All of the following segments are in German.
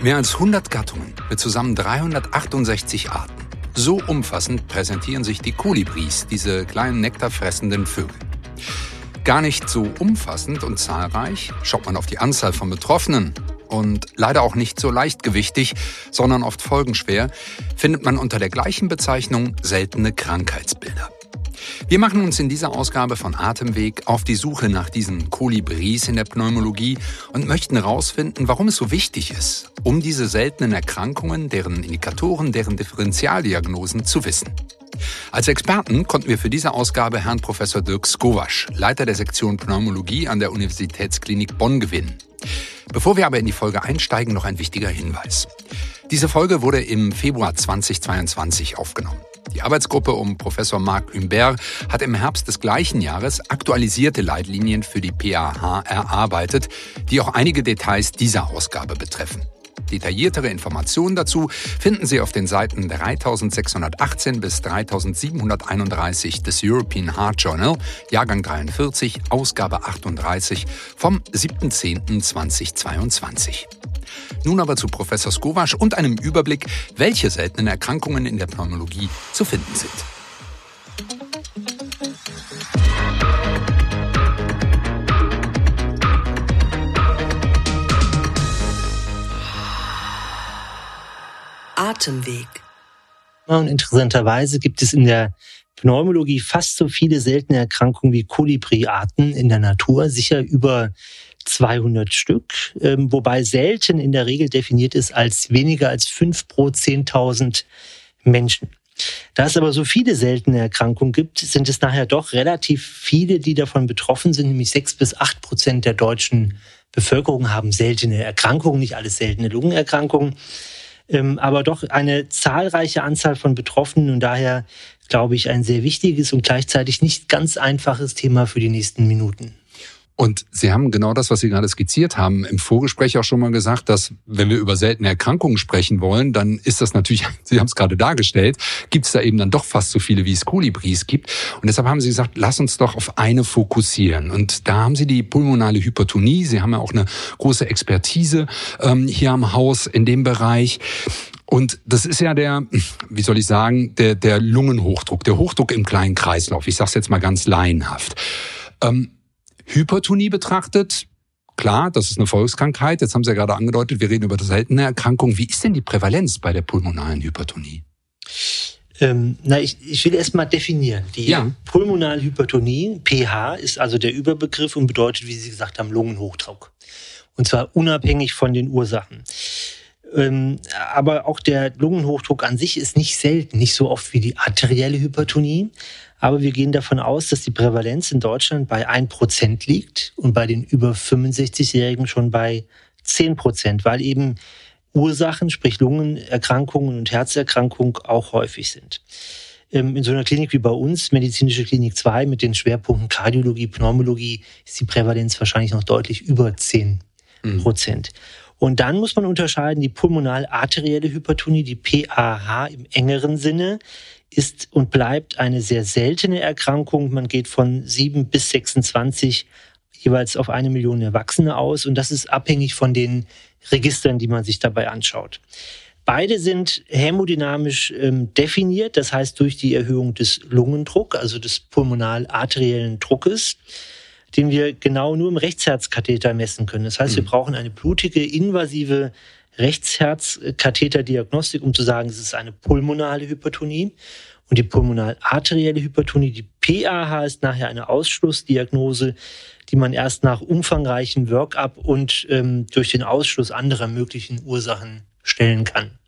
Mehr als 100 Gattungen mit zusammen 368 Arten. So umfassend präsentieren sich die Kolibris, diese kleinen nektarfressenden Vögel. Gar nicht so umfassend und zahlreich, schaut man auf die Anzahl von Betroffenen und leider auch nicht so leichtgewichtig, sondern oft folgenschwer, findet man unter der gleichen Bezeichnung seltene Krankheitsbilder. Wir machen uns in dieser Ausgabe von Atemweg auf die Suche nach diesen Kolibris in der Pneumologie und möchten herausfinden, warum es so wichtig ist, um diese seltenen Erkrankungen, deren Indikatoren, deren Differentialdiagnosen zu wissen. Als Experten konnten wir für diese Ausgabe Herrn Professor Dirk Skowasch, Leiter der Sektion Pneumologie an der Universitätsklinik Bonn, gewinnen. Bevor wir aber in die Folge einsteigen, noch ein wichtiger Hinweis. Diese Folge wurde im Februar 2022 aufgenommen. Die Arbeitsgruppe um Professor Marc Humbert hat im Herbst des gleichen Jahres aktualisierte Leitlinien für die PAH erarbeitet, die auch einige Details dieser Ausgabe betreffen. Detailliertere Informationen dazu finden Sie auf den Seiten 3618 bis 3731 des European Heart Journal, Jahrgang 43, Ausgabe 38 vom 7.10.2022. Nun aber zu Professor Skowasch und einem Überblick, welche seltenen Erkrankungen in der Pneumologie zu finden sind. Atemweg. Und interessanterweise gibt es in der Pneumologie fast so viele seltene Erkrankungen wie Kolibri-Arten in der Natur, sicher über 200 Stück, ähm, wobei selten in der Regel definiert ist als weniger als 5 pro 10.000 Menschen. Da es aber so viele seltene Erkrankungen gibt, sind es nachher doch relativ viele, die davon betroffen sind, nämlich 6 bis 8 Prozent der deutschen Bevölkerung haben seltene Erkrankungen, nicht alles seltene Lungenerkrankungen, ähm, aber doch eine zahlreiche Anzahl von Betroffenen und daher glaube ich ein sehr wichtiges und gleichzeitig nicht ganz einfaches Thema für die nächsten Minuten. Und Sie haben genau das, was Sie gerade skizziert haben, im Vorgespräch auch schon mal gesagt, dass wenn wir über seltene Erkrankungen sprechen wollen, dann ist das natürlich, Sie haben es gerade dargestellt, gibt es da eben dann doch fast so viele, wie es Kolibris gibt. Und deshalb haben Sie gesagt, lass uns doch auf eine fokussieren. Und da haben Sie die pulmonale Hypertonie. Sie haben ja auch eine große Expertise ähm, hier am Haus in dem Bereich. Und das ist ja der, wie soll ich sagen, der, der Lungenhochdruck, der Hochdruck im kleinen Kreislauf. Ich sage es jetzt mal ganz laienhaft. Ähm, Hypertonie betrachtet, klar, das ist eine Volkskrankheit. Jetzt haben Sie ja gerade angedeutet, wir reden über seltene Erkrankungen. Wie ist denn die Prävalenz bei der pulmonalen Hypertonie? Ähm, na, ich, ich will erst mal definieren. Die ja. pulmonale Hypertonie, pH, ist also der Überbegriff und bedeutet, wie Sie gesagt haben, Lungenhochdruck. Und zwar unabhängig von den Ursachen. Ähm, aber auch der Lungenhochdruck an sich ist nicht selten, nicht so oft wie die arterielle Hypertonie. Aber wir gehen davon aus, dass die Prävalenz in Deutschland bei 1% liegt und bei den über 65-Jährigen schon bei 10%, weil eben Ursachen, sprich Lungenerkrankungen und Herzerkrankungen auch häufig sind. Ähm, in so einer Klinik wie bei uns, medizinische Klinik 2 mit den Schwerpunkten Kardiologie, Pneumologie, ist die Prävalenz wahrscheinlich noch deutlich über 10 Prozent. Mhm. Und dann muss man unterscheiden die pulmonal-arterielle Hypertonie, die PAH im engeren Sinne, ist und bleibt eine sehr seltene Erkrankung. Man geht von 7 bis 26 jeweils auf eine Million Erwachsene aus und das ist abhängig von den Registern, die man sich dabei anschaut. Beide sind hämodynamisch ähm, definiert, das heißt durch die Erhöhung des Lungendruck, also des pulmonal-arteriellen Druckes, den wir genau nur im Rechtsherzkatheter messen können. Das heißt, wir mhm. brauchen eine blutige, invasive Rechtsherzkatheterdiagnostik, um zu sagen, es ist eine pulmonale Hypertonie. Und die pulmonal-arterielle Hypertonie, die PAH, ist nachher eine Ausschlussdiagnose, die man erst nach umfangreichen Workup und ähm, durch den Ausschluss anderer möglichen Ursachen stellen kann.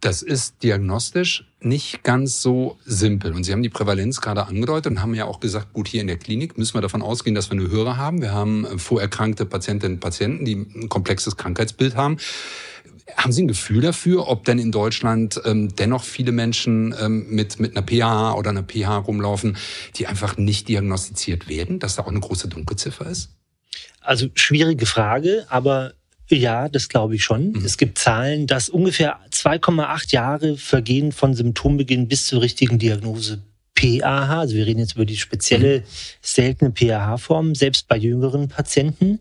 Das ist diagnostisch nicht ganz so simpel. Und Sie haben die Prävalenz gerade angedeutet und haben ja auch gesagt, gut, hier in der Klinik müssen wir davon ausgehen, dass wir eine höhere haben. Wir haben vorerkrankte Patientinnen und Patienten, die ein komplexes Krankheitsbild haben. Haben Sie ein Gefühl dafür, ob denn in Deutschland ähm, dennoch viele Menschen ähm, mit, mit einer PH oder einer PH rumlaufen, die einfach nicht diagnostiziert werden, dass da auch eine große Dunkelziffer ist? Also schwierige Frage, aber ja, das glaube ich schon. Mhm. Es gibt Zahlen, dass ungefähr 2,8 Jahre vergehen von Symptombeginn bis zur richtigen Diagnose PAH, also wir reden jetzt über die spezielle mhm. seltene PAH-Form, selbst bei jüngeren Patienten.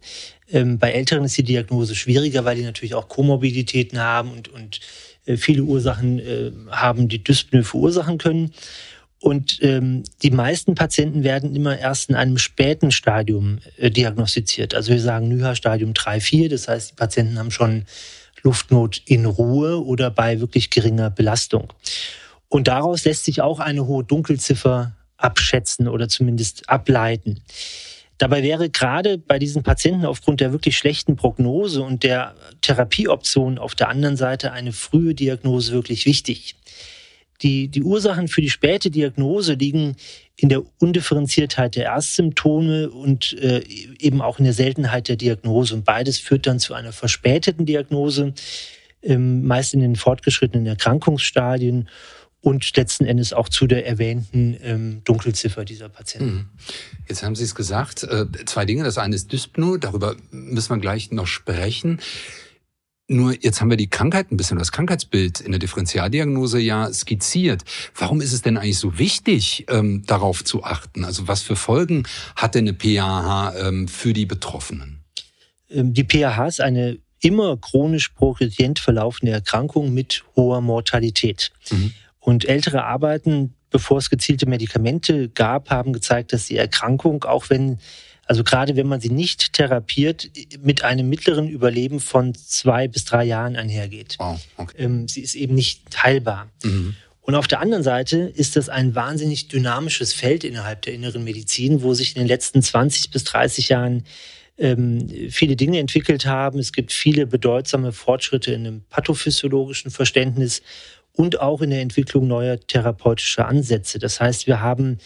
Ähm, bei Älteren ist die Diagnose schwieriger, weil die natürlich auch Komorbiditäten haben und, und äh, viele Ursachen äh, haben, die Dyspnoe verursachen können. Und ähm, die meisten Patienten werden immer erst in einem späten Stadium äh, diagnostiziert. Also wir sagen NYHA-Stadium 3, 4. Das heißt, die Patienten haben schon Luftnot in Ruhe oder bei wirklich geringer Belastung. Und daraus lässt sich auch eine hohe Dunkelziffer abschätzen oder zumindest ableiten. Dabei wäre gerade bei diesen Patienten aufgrund der wirklich schlechten Prognose und der Therapieoption auf der anderen Seite eine frühe Diagnose wirklich wichtig. Die, die Ursachen für die späte Diagnose liegen in der Undifferenziertheit der Erstsymptome und äh, eben auch in der Seltenheit der Diagnose. Und beides führt dann zu einer verspäteten Diagnose, ähm, meist in den fortgeschrittenen Erkrankungsstadien und letzten Endes auch zu der erwähnten ähm, Dunkelziffer dieser Patienten. Mhm. Jetzt haben Sie es gesagt, äh, zwei Dinge. Das eine ist Dyspnoe, darüber müssen wir gleich noch sprechen. Nur jetzt haben wir die Krankheit ein bisschen, das Krankheitsbild in der Differentialdiagnose ja skizziert. Warum ist es denn eigentlich so wichtig, ähm, darauf zu achten? Also was für Folgen hat denn eine PAH ähm, für die Betroffenen? Ähm, die PAH ist eine immer chronisch progredient verlaufende Erkrankung mit hoher Mortalität. Mhm. Und ältere Arbeiten, bevor es gezielte Medikamente gab, haben gezeigt, dass die Erkrankung, auch wenn also gerade wenn man sie nicht therapiert, mit einem mittleren Überleben von zwei bis drei Jahren einhergeht. Wow, okay. Ähm, sie ist eben nicht heilbar. Mhm. Und auf der anderen Seite ist das ein wahnsinnig dynamisches Feld innerhalb der inneren Medizin, wo sich in den letzten 20 bis 30 Jahren ähm, viele Dinge entwickelt haben. Es gibt viele bedeutsame Fortschritte in einem pathophysiologischen Verständnis und auch in der Entwicklung neuer therapeutischer Ansätze. Das heißt, wir haben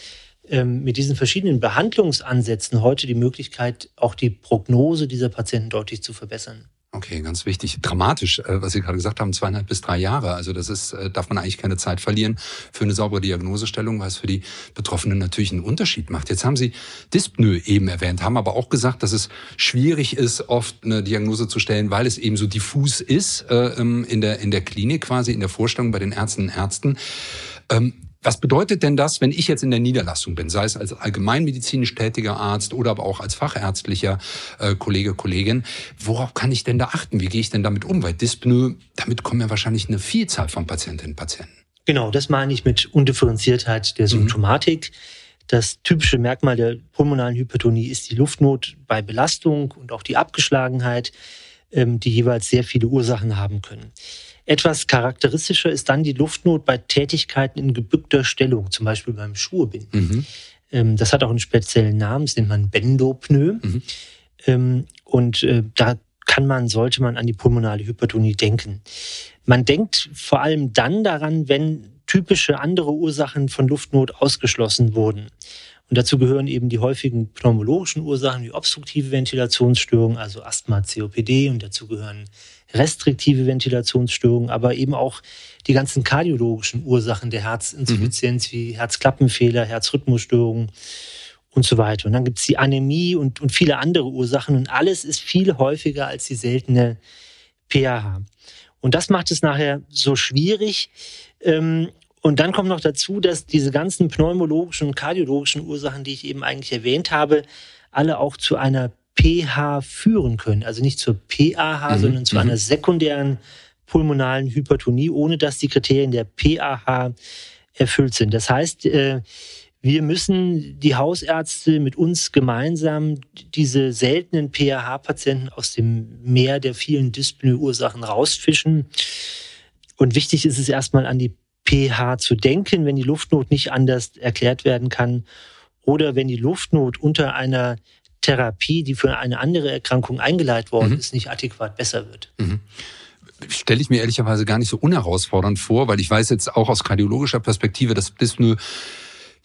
ähm, mit diesen verschiedenen Behandlungsansätzen heute die Möglichkeit, auch die Prognose dieser Patienten deutlich zu verbessern. Okay, ganz wichtig. Dramatisch, äh, was Sie gerade gesagt haben, zweieinhalb bis drei Jahre. Also das ist, äh, darf man eigentlich keine Zeit verlieren für eine saubere Diagnosestellung, weil es für die Betroffenen natürlich einen Unterschied macht. Jetzt haben Sie Dyspnoe eben erwähnt, haben aber auch gesagt, dass es schwierig ist, oft eine Diagnose zu stellen, weil es eben so diffus ist äh, ähm, in der in der Klinik quasi in der Vorstellung bei den Ärztinnen und Ärzten. Was bedeutet denn das, wenn ich jetzt in der Niederlassung bin, sei es als allgemeinmedizinisch tätiger Arzt oder aber auch als fachärztlicher äh, Kollege, Kollegin? Worauf kann ich denn da achten? Wie gehe ich denn damit um? Weil Dyspnoe, damit kommen ja wahrscheinlich eine Vielzahl von Patientinnen und Patienten. Genau, das meine ich mit Undifferenziertheit der mhm. Symptomatik. Mhm. Das typische Merkmal der pulmonalen Hypertonie ist die Luftnot bei Belastung und auch die Abgeschlagenheit, ähm, die jeweils sehr viele Ursachen haben können. Etwas charakteristischer ist dann die Luftnot bei Tätigkeiten in gebückter Stellung, zum Beispiel beim Schuhebinden. Mhm. Ähm, das hat auch einen speziellen Namen, das nennt man Bendopneu. Mhm. Ähm, und äh, da kann man, sollte man an die pulmonale Hypertonie denken. Man denkt vor allem dann daran, wenn typische andere Ursachen von Luftnot ausgeschlossen wurden. Und dazu gehören eben die häufigen pneumologischen Ursachen wie obstruktive Ventilationsstörungen, also Asthma, COPD. Und dazu gehören restriktive Ventilationsstörungen, aber eben auch die ganzen kardiologischen Ursachen der Herzinsuffizienz mhm. wie Herzklappenfehler, Herzrhythmusstörungen und so weiter. Und dann gibt es die Anämie und, und viele andere Ursachen. Und alles ist viel häufiger als die seltene PAH. Und das macht es nachher so schwierig. Ähm, und dann kommt noch dazu, dass diese ganzen pneumologischen und kardiologischen Ursachen, die ich eben eigentlich erwähnt habe, alle auch zu einer pH führen können. Also nicht zur PAH, mhm. sondern zu mhm. einer sekundären pulmonalen Hypertonie, ohne dass die Kriterien der PAH erfüllt sind. Das heißt, äh, wir müssen die Hausärzte mit uns gemeinsam diese seltenen PAH-Patienten aus dem Meer der vielen Dyspnoe-Ursachen rausfischen. Und wichtig ist es erstmal an die pH zu denken, wenn die Luftnot nicht anders erklärt werden kann oder wenn die Luftnot unter einer Therapie, die für eine andere Erkrankung eingeleitet worden mhm. ist, nicht adäquat besser wird. Mhm stelle ich mir ehrlicherweise gar nicht so unherausfordernd vor, weil ich weiß jetzt auch aus kardiologischer Perspektive, dass Dyspnoe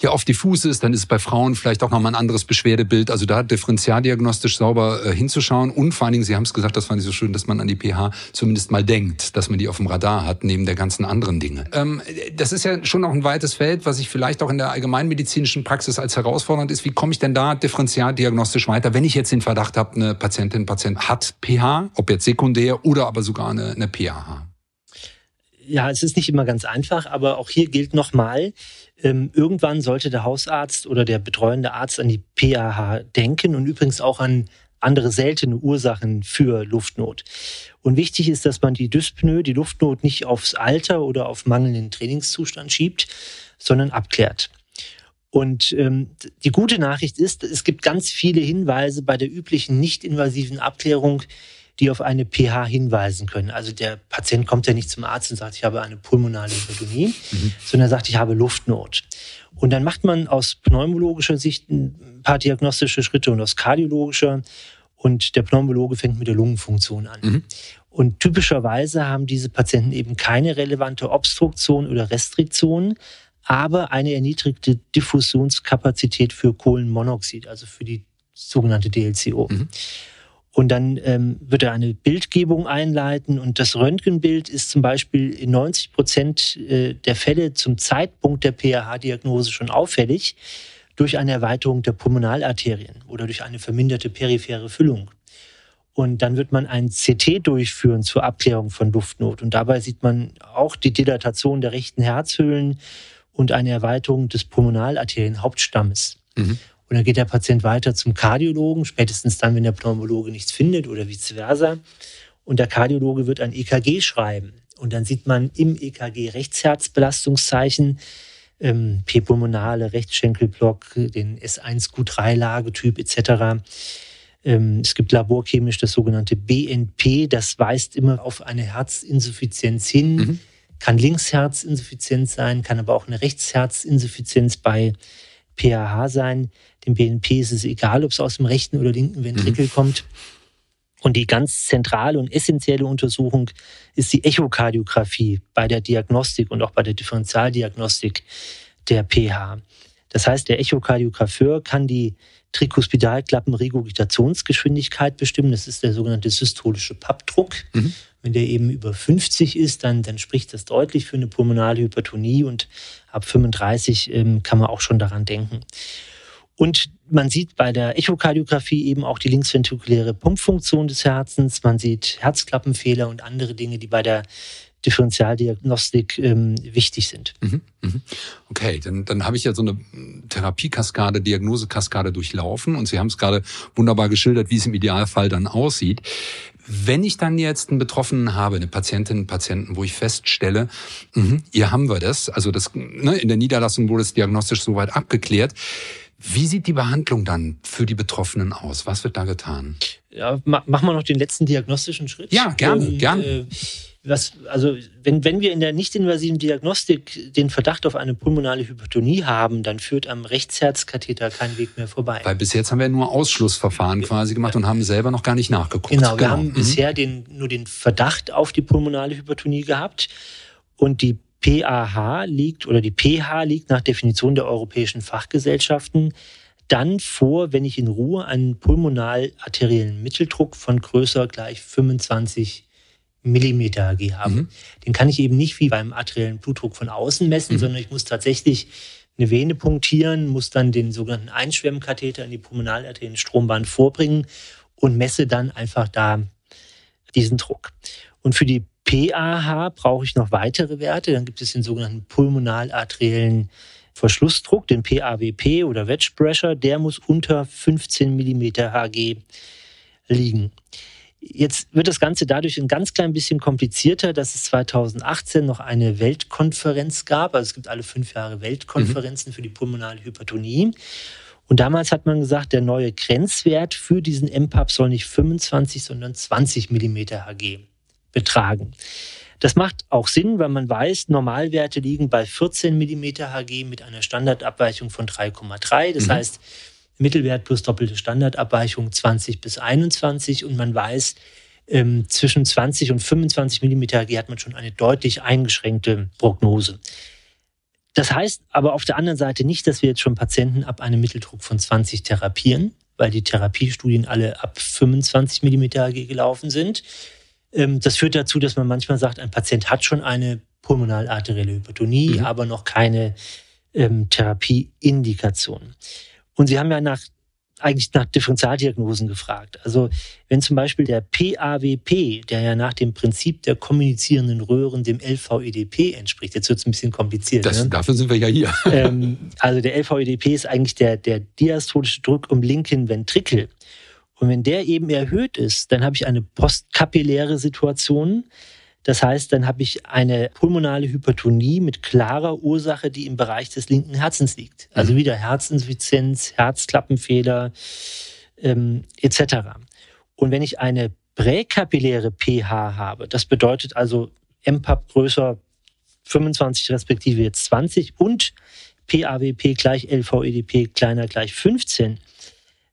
ja oft diffus ist, dann ist es bei Frauen vielleicht auch nochmal ein anderes Beschwerdebild. Also da differenzialdiagnostisch sauber äh, hinzuschauen und vor allen Dingen, Sie haben es gesagt, das fand ich so schön, dass man an die pH zumindest mal denkt, dass man die auf dem Radar hat, neben der ganzen anderen Dinge. Ähm, das ist ja schon noch ein weites Feld, was ich vielleicht auch in der allgemeinmedizinischen Praxis als herausfordernd ist. Wie komme ich denn da differenzialdiagnostisch weiter, wenn ich jetzt den Verdacht habe, eine Patientin, Patient hat pH, ob jetzt sekundär oder aber sogar eine, eine pH? ja, es ist nicht immer ganz einfach, aber auch hier gilt nochmal, ähm, irgendwann sollte der Hausarzt oder der betreuende Arzt an die PAH denken und übrigens auch an andere seltene Ursachen für Luftnot. Und wichtig ist, dass man die Dyspnoe, die Luftnot nicht aufs Alter oder auf mangelnden Trainingszustand schiebt, sondern abklärt. Und ähm, die gute Nachricht ist, es gibt ganz viele Hinweise bei der üblichen nicht-invasiven Abklärung, die auf eine pH hinweisen können. Also der Patient kommt ja nicht zum Arzt und sagt, ich habe eine pulmonale Hypertonie, mhm. sondern sagt, ich habe Luftnot. Und dann macht man aus pneumologischer Sicht ein paar diagnostische Schritte und aus kardiologischer. Und der Pneumologe fängt mit der Lungenfunktion an. Mhm. Und typischerweise haben diese Patienten eben keine relevante Obstruktion oder Restriktion, aber eine erniedrigte Diffusionskapazität für Kohlenmonoxid, also für die sogenannte DLCO. Mhm. Und dann ähm, wird er eine Bildgebung einleiten und das Röntgenbild ist zum Beispiel in 90 Prozent äh, der Fälle zum Zeitpunkt der PAH-Diagnose schon auffällig durch eine Erweiterung der Pulmonalarterien oder durch eine verminderte periphere Füllung. Und dann wird man ein CT durchführen zur Abklärung von Luftnot. Und dabei sieht man auch die Dilatation der rechten Herzhöhlen und eine Erweiterung des Pulmonalarterienhauptstammes. Mhm. Und dann geht der Patient weiter zum Kardiologen, spätestens dann, wenn der Pneumologe nichts findet oder vice versa. Und der Kardiologe wird ein EKG schreiben. Und dann sieht man im EKG Rechtsherzbelastungszeichen, ähm, P-pulmonale, Rechtsschenkelblock, den S1Q3-Lagetyp etc. Ähm, es gibt laborchemisch das sogenannte BNP, das weist immer auf eine Herzinsuffizienz hin. Mhm. Kann Linksherzinsuffizienz sein, kann aber auch eine Rechtsherzinsuffizienz bei PAH sein. Dem BNP ist es egal, ob es aus dem rechten oder linken Ventrikel mhm. kommt. Und die ganz zentrale und essentielle Untersuchung ist die Echokardiographie bei der Diagnostik und auch bei der Differentialdiagnostik der PH. Das heißt, der Echokardiografeur kann die Trikospidalklappenregurgitationsgeschwindigkeit bestimmen. Das ist der sogenannte systolische Pappdruck. Mhm. Wenn der eben über 50 ist, dann, dann spricht das deutlich für eine pulmonale Hypertonie und ab 35 ähm, kann man auch schon daran denken. Und man sieht bei der Echokardiographie eben auch die linksventrikuläre Pumpfunktion des Herzens. Man sieht Herzklappenfehler und andere Dinge, die bei der Differentialdiagnostik ähm, wichtig sind. Mhm, mhm. Okay, dann, dann habe ich ja so eine Therapiekaskade, Diagnosekaskade durchlaufen und Sie haben es gerade wunderbar geschildert, wie es im Idealfall dann aussieht. Wenn ich dann jetzt einen Betroffenen habe, eine Patientin, einen Patienten, wo ich feststelle, mh, hier haben wir das, also das ne, in der Niederlassung wurde es diagnostisch soweit abgeklärt. Wie sieht die Behandlung dann für die Betroffenen aus? Was wird da getan? Ja, machen wir noch den letzten diagnostischen Schritt. Ja, gerne, ähm, gerne. Äh, was, also wenn, wenn wir in der nicht-invasiven Diagnostik den Verdacht auf eine pulmonale Hypertonie haben, dann führt am Rechtsherzkatheter kein Weg mehr vorbei. Weil bis jetzt haben wir nur Ausschlussverfahren quasi gemacht und haben selber noch gar nicht nachgeguckt. Genau, wir genau. haben mhm. bisher den, nur den Verdacht auf die pulmonale Hypertonie gehabt und die PAH liegt oder die pH liegt nach Definition der europäischen Fachgesellschaften dann vor, wenn ich in Ruhe einen pulmonal-arteriellen Mitteldruck von größer gleich 25 Millimeter Hg habe. Mhm. Den kann ich eben nicht wie beim arteriellen Blutdruck von außen messen, mhm. sondern ich muss tatsächlich eine Vene punktieren, muss dann den sogenannten Einschwemmkatheter in die pulmonalarterien Strombahn vorbringen und messe dann einfach da diesen Druck. Und für die PAH brauche ich noch weitere Werte. Dann gibt es den sogenannten pulmonalarteriellen Verschlussdruck, den PAWP oder Wedge Pressure. Der muss unter 15 Millimeter Hg liegen. Jetzt wird das Ganze dadurch ein ganz klein bisschen komplizierter, dass es 2018 noch eine Weltkonferenz gab. Also es gibt alle fünf Jahre Weltkonferenzen mhm. für die pulmonale Hypertonie. Und damals hat man gesagt, der neue Grenzwert für diesen MPAP soll nicht 25, sondern 20 Millimeter Hg betragen. Das macht auch Sinn, weil man weiß, Normalwerte liegen bei 14 Millimeter Hg mit einer Standardabweichung von 3,3. Das mhm. heißt, Mittelwert plus doppelte Standardabweichung 20 bis 21 und man weiß, ähm, zwischen 20 und 25 Millimeter Hg hat man schon eine deutlich eingeschränkte Prognose. Das heißt aber auf der anderen Seite nicht, dass wir jetzt schon Patienten ab einem Mitteldruck von 20 therapieren, weil die Therapiestudien alle ab 25 Millimeter Hg gelaufen sind. Ähm, das führt dazu, dass man manchmal sagt, ein Patient hat schon eine pulmonalarterielle Hypertonie, mhm. aber noch keine ähm, Therapieindikation. Und Sie haben ja nach eigentlich nach Differentialdiagnosen gefragt. Also wenn zum Beispiel der PAWP, der ja nach dem Prinzip der kommunizierenden Röhren dem LVEDP entspricht, jetzt wird es ein bisschen kompliziert. Das, ne? Dafür sind wir ja hier. Ähm, also der LVEDP ist eigentlich der, der diastolische Druck um linken Ventrikel. Und wenn der eben erhöht ist, dann habe ich eine postkapilläre Situation. Das heißt, dann habe ich eine pulmonale Hypertonie mit klarer Ursache, die im Bereich des linken Herzens liegt. Also mhm. wieder Herzinsuffizienz, Herzklappenfehler ähm, etc. Und wenn ich eine präkapilläre pH habe, das bedeutet also MPAP größer 25 respektive jetzt 20 und PAWP gleich LVEDP kleiner gleich 15,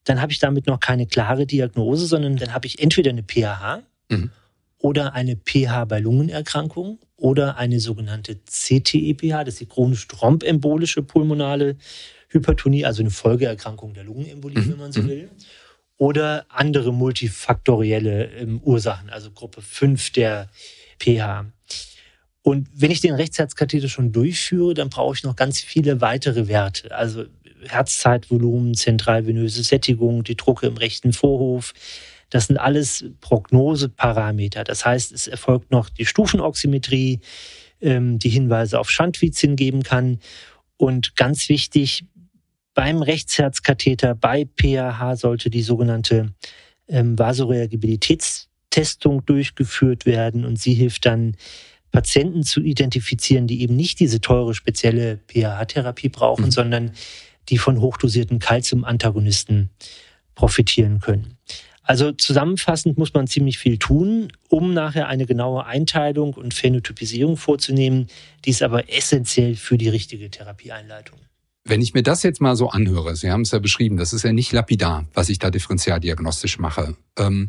dann habe ich damit noch keine klare Diagnose, sondern dann habe ich entweder eine PAH mhm. Oder eine pH bei Lungenerkrankung oder eine sogenannte CTEPH, das ist die chronisch thrombembolische pulmonale Hypertonie, also eine Folgeerkrankung der Lungenembolie, mhm. wenn man so mhm. will. Oder andere multifaktorielle ähm, Ursachen, also Gruppe 5 der pH. Und wenn ich den Rechtsherzkatheter schon durchführe, dann brauche ich noch ganz viele weitere Werte. Also Herzzeitvolumen, zentralvenöse Sättigung, die Drucke im rechten Vorhof. Das sind alles Prognoseparameter. Das heißt, es erfolgt noch die Stufenoximetrie, ähm, die Hinweise auf Schandvizien geben kann. Und ganz wichtig, beim Rechtsherzkatheter, bei PAH sollte die sogenannte ähm, Vasoreagibilitätstestung durchgeführt werden und sie hilft dann Patienten zu identifizieren, die eben nicht diese teure spezielle PAH-Therapie brauchen, mhm. sondern die von hochdosierten Calcium-Antagonisten profitieren können. Also zusammenfassend muss man ziemlich viel tun, um nachher eine genaue Einteilung und Phänotypisierung vorzunehmen. Die ist aber essentiell für die richtige Therapieeinleitung. Wenn ich mir das jetzt mal so anhöre, Sie haben es ja beschrieben, das ist ja nicht lapidar, was ich da differenzialdiagnostisch mache. Ähm,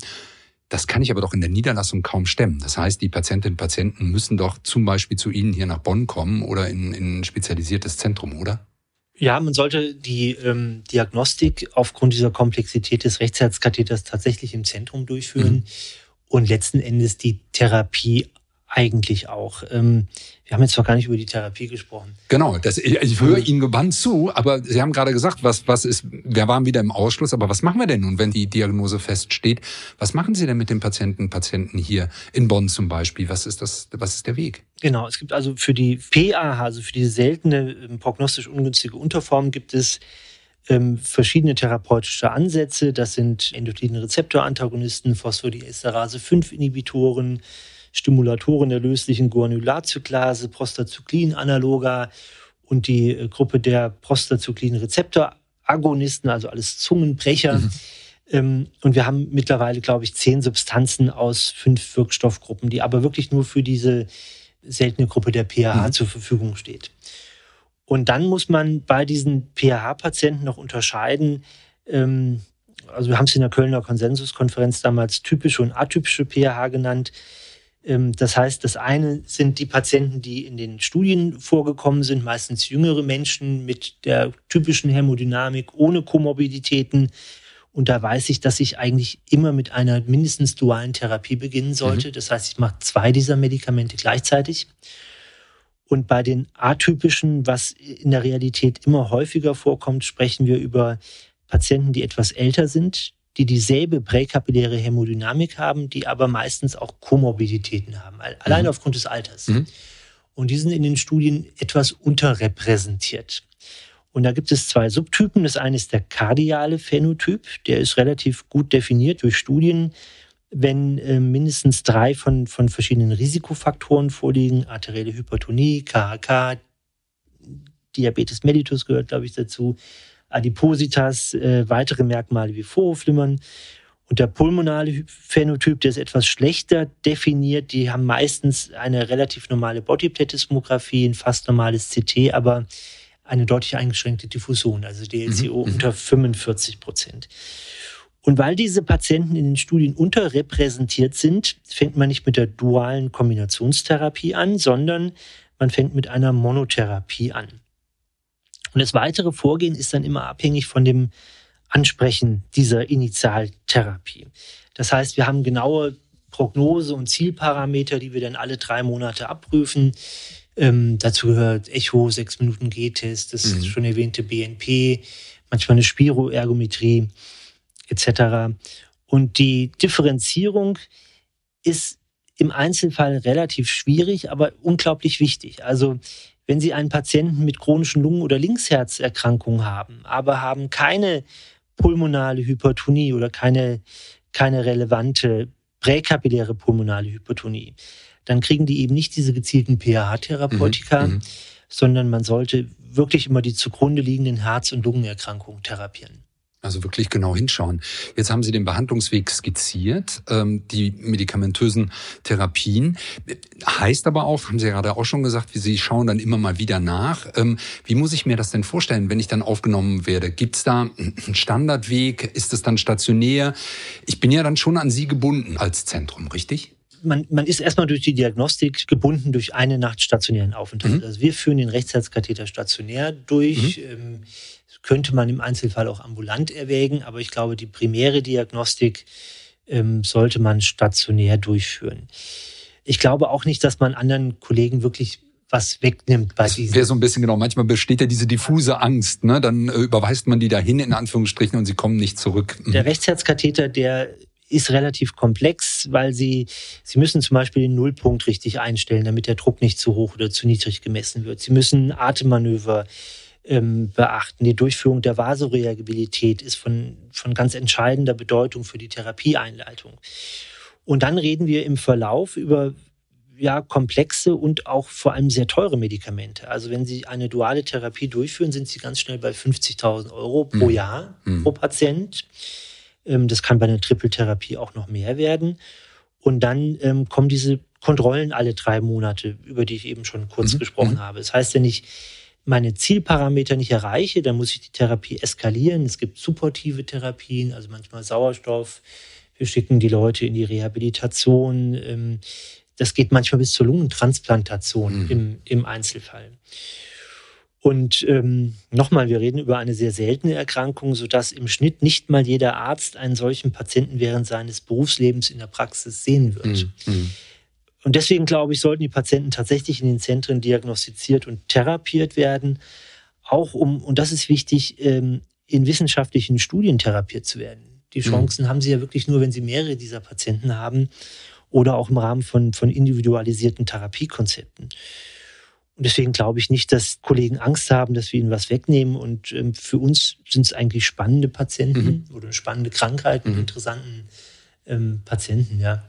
das kann ich aber doch in der Niederlassung kaum stemmen. Das heißt, die Patientinnen und Patienten müssen doch zum Beispiel zu Ihnen hier nach Bonn kommen oder in, in ein spezialisiertes Zentrum, oder? Ja, man sollte die ähm, Diagnostik aufgrund dieser Komplexität des Rechtsherzkatheters tatsächlich im Zentrum durchführen mhm. und letzten Endes die Therapie eigentlich auch. Ähm, wir haben jetzt noch gar nicht über die Therapie gesprochen. Genau, das, ich, ich höre Ihnen gebannt zu, aber Sie haben gerade gesagt, was, was ist, wir waren wieder im Ausschluss, aber was machen wir denn nun, wenn die Diagnose feststeht? Was machen Sie denn mit den Patienten, Patienten hier in Bonn zum Beispiel? Was ist das, was ist der Weg? Genau, es gibt also für die PAH, also für diese seltene, ähm, prognostisch ungünstige Unterform gibt es ähm, verschiedene therapeutische Ansätze. Das sind endothelinnen Rezeptorantagonisten, Phosphodiesterase 5 Inhibitoren, Stimulatoren der löslichen Guanylatzyklase, Prostacyclin-Analoga und die äh, Gruppe der Prostacyclin-Rezeptor-Agonisten, also alles Zungenbrecher. Mhm. Ähm, und wir haben mittlerweile, glaube ich, zehn Substanzen aus fünf Wirkstoffgruppen, die aber wirklich nur für diese seltene Gruppe der PAH mhm. zur Verfügung steht. Und dann muss man bei diesen PAH-Patienten noch unterscheiden, ähm, also wir haben es in der Kölner Konsensuskonferenz damals typische und atypische PAH genannt. Ähm, das heißt, das eine sind die Patienten, die in den Studien vorgekommen sind, meistens jüngere Menschen mit der typischen Hämodynamik ohne Komorbiditäten. Und da weiß ich, dass ich eigentlich immer mit einer mindestens dualen Therapie beginnen sollte. Mhm. Das heißt, ich mache zwei dieser Medikamente gleichzeitig. Und bei den atypischen, was in der Realität immer häufiger vorkommt, sprechen wir über Patienten, die etwas älter sind, die dieselbe präkapilläre Hämodynamik haben, die aber meistens auch Komorbiditäten haben, allein mhm. aufgrund des Alters. Mhm. Und die sind in den Studien etwas unterrepräsentiert. Und da gibt es zwei Subtypen. Das eine ist der kardiale Phänotyp. Der ist relativ gut definiert durch Studien. Wenn äh, mindestens drei von, von verschiedenen Risikofaktoren vorliegen, arterielle Hypertonie, KHK, Diabetes mellitus gehört, glaube ich, dazu, Adipositas, äh, weitere Merkmale wie Vorhofflimmern. Und der pulmonale Phänotyp, der ist etwas schlechter definiert. Die haben meistens eine relativ normale Bodyplethysmographie, ein fast normales CT, aber eine deutlich eingeschränkte Diffusion, also DLCO mhm. mhm. unter 45 Prozent. Und weil diese Patienten in den Studien unterrepräsentiert sind, fängt man nicht mit der dualen Kombinationstherapie an, sondern man fängt mit einer Monotherapie an. Und das weitere Vorgehen ist dann immer abhängig von dem Ansprechen dieser Initialtherapie. Das heißt, wir haben genaue Prognose- und Zielparameter, die wir dann alle drei Monate abprüfen. Ähm, dazu gehört Echo, sechs Minuten G-Test, das mhm. schon erwähnte BNP, manchmal eine Spiroergometrie etc. Und die Differenzierung ist im Einzelfall relativ schwierig, aber unglaublich wichtig. Also wenn Sie einen Patienten mit chronischen Lungen- oder Linksherzerkrankungen haben, aber haben keine pulmonale Hypertonie oder keine, keine relevante präkapilläre pulmonale Hypertonie, dann kriegen die eben nicht diese gezielten PAH-Therapeutika, mhm. mhm. sondern man sollte wirklich immer die zugrunde liegenden Herz- und Lungenerkrankungen therapieren. Also wirklich genau hinschauen. Jetzt haben Sie den Behandlungsweg skizziert, ähm, die medikamentösen Therapien. Heißt aber auch, haben Sie gerade auch schon gesagt, Sie schauen dann immer mal wieder nach. Ähm, wie muss ich mir das denn vorstellen, wenn ich dann aufgenommen werde? Gibt es da einen Standardweg? Ist es dann stationär? Ich bin ja dann schon an Sie gebunden als Zentrum, richtig? man, man ist erstmal durch die Diagnostik gebunden durch eine Nacht stationären Aufenthalt. Mhm. Also wir führen den Rechtsherzkatheter stationär durch. Mhm. Ähm, könnte man im Einzelfall auch ambulant erwägen, aber ich glaube, die primäre Diagnostik ähm, sollte man stationär durchführen. Ich glaube auch nicht, dass man anderen Kollegen wirklich was wegnimmt bei diesem. Wäre so ein bisschen genau. Manchmal besteht ja diese diffuse Angst, ne? Dann äh, überweist man die dahin in Anführungsstrichen und sie kommen nicht zurück. Mhm. Der Rechtsherzkatheter, der ist relativ komplex, weil sie, sie müssen zum Beispiel den Nullpunkt richtig einstellen, damit der Druck nicht zu hoch oder zu niedrig gemessen wird. Sie müssen Atemmanöver ähm, beachten. Die Durchführung der Vasoreagibilität ist von, von ganz entscheidender Bedeutung für die Therapieeinleitung. Und dann reden wir im Verlauf über ja, komplexe und auch vor allem sehr teure Medikamente. Also wenn Sie eine duale Therapie durchführen, sind Sie ganz schnell bei 50.000 Euro pro mhm. Jahr mhm. pro Patient. Ähm, das kann bei einer Trippeltherapie auch noch mehr werden. Und dann ähm, kommen diese Kontrollen alle drei Monate, über die ich eben schon kurz mhm. gesprochen mhm. habe. Das heißt, wenn ich meine Zielparameter nicht erreiche, dann muss ich die Therapie eskalieren. Es gibt supportive Therapien, also manchmal Sauerstoff. Wir schicken die Leute in die Rehabilitation. Ähm, das geht manchmal bis zur Lungentransplantation mhm. im, im Einzelfall. Und ähm, nochmal, wir reden über eine sehr seltene Erkrankung, sodass im Schnitt nicht mal jeder Arzt einen solchen Patienten während seines Berufslebens in der Praxis sehen wird. Mhm. Und deswegen glaube ich, sollten die Patienten tatsächlich in den Zentren diagnostiziert und therapiert werden, auch um, und das ist wichtig, ähm, in wissenschaftlichen Studien therapiert zu werden. Die mhm. Chancen mhm. haben sie ja wirklich nur, wenn sie mehrere dieser Patienten haben oder auch im Rahmen von, von individualisierten Therapiekonzepten. Und deswegen glaube ich nicht, dass Kollegen Angst haben, dass wir ihnen was wegnehmen. Und ähm, für uns sind es eigentlich spannende Patienten mhm. oder spannende Krankheiten, mhm. interessanten ähm, Patienten, ja.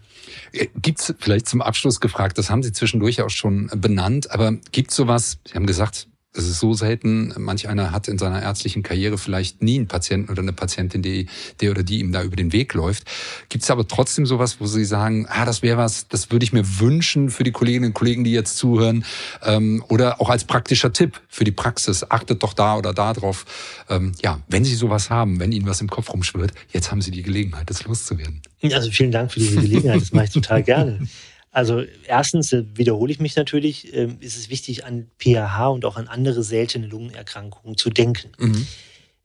Äh, gibt es vielleicht zum Abschluss gefragt, das haben Sie zwischendurch auch schon benannt, aber gibt es sowas, Sie haben gesagt, das ist so selten. Manch einer hat in seiner ärztlichen Karriere vielleicht nie einen Patienten oder eine Patientin, die, der oder die ihm da über den Weg läuft. Gibt es aber trotzdem sowas, wo Sie sagen, ah, das wäre was, das würde ich mir wünschen für die Kolleginnen und Kollegen, die jetzt zuhören, ähm, oder auch als praktischer Tipp für die Praxis. Achtet doch da oder da drauf. Ähm, ja, wenn Sie sowas haben, wenn Ihnen was im Kopf rumschwirrt, jetzt haben Sie die Gelegenheit, das loszuwerden. Also vielen Dank für diese Gelegenheit. Das mache ich total gerne. Also erstens äh, wiederhole ich mich natürlich, äh, ist es wichtig, an PAH und auch an andere seltene Lungenerkrankungen zu denken. Mhm.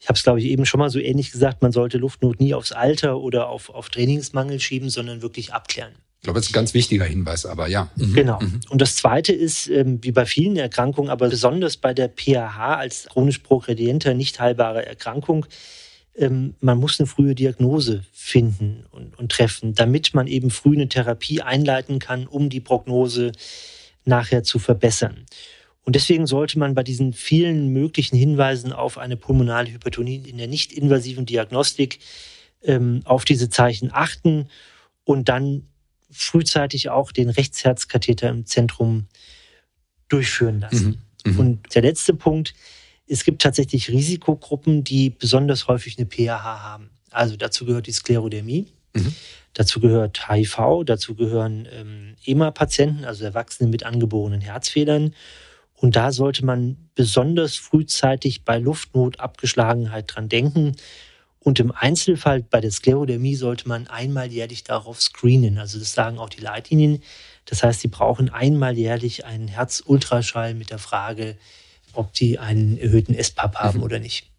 Ich habe es, glaube ich, eben schon mal so ähnlich gesagt, man sollte Luftnot nie aufs Alter oder auf, auf Trainingsmangel schieben, sondern wirklich abklären. Ich glaube, das ist ein ganz wichtiger Hinweis, aber ja. Mhm. Genau. Mhm. Und das Zweite ist, ähm, wie bei vielen Erkrankungen, aber besonders bei der PAH als chronisch progredienter, nicht heilbare Erkrankung, ähm, man muss eine frühe Diagnose finden und, und, treffen, damit man eben früh eine Therapie einleiten kann, um die Prognose nachher zu verbessern. Und deswegen sollte man bei diesen vielen möglichen Hinweisen auf eine pulmonale Hypertonie in der nicht-invasiven Diagnostik ähm, auf diese Zeichen achten und dann frühzeitig auch den Rechtsherzkatheter im Zentrum durchführen lassen. Mhm, mhm. und der letzte Punkt, es gibt tatsächlich Risikogruppen, die besonders häufig eine PAH haben. Also dazu gehört die Sklerodermie, mhm. dazu gehört HIV, dazu gehören ähm, EMA-Patienten, also Erwachsene mit angeborenen Herzfehlern. Und da sollte man besonders frühzeitig bei Luftnot, Abgeschlagenheit dran denken. Und im Einzelfall bei der Sklerodermie sollte man einmal jährlich darauf screenen. Also das sagen auch die Leitlinien. Das heißt, sie brauchen einmal jährlich einen Herzultraschall mit der Frage, ob die einen erhöhten S-Pub haben mhm. oder nicht.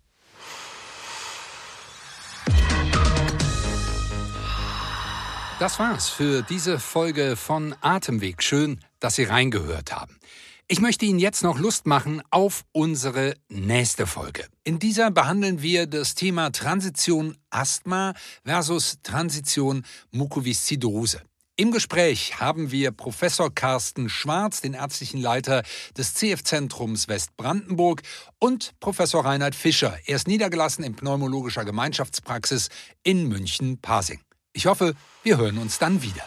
Das war's für diese Folge von Atemweg. Schön, dass Sie reingehört haben. Ich möchte Ihnen jetzt noch Lust machen auf unsere nächste Folge. In dieser behandeln wir das Thema Transition Asthma versus Transition Mukoviszidose. Im Gespräch haben wir Professor Carsten Schwarz, den ärztlichen Leiter des CF-Zentrums Westbrandenburg, und Professor Reinhard Fischer. Er ist niedergelassen in pneumologischer Gemeinschaftspraxis in München-Pasing. Ich hoffe, wir hören uns dann wieder.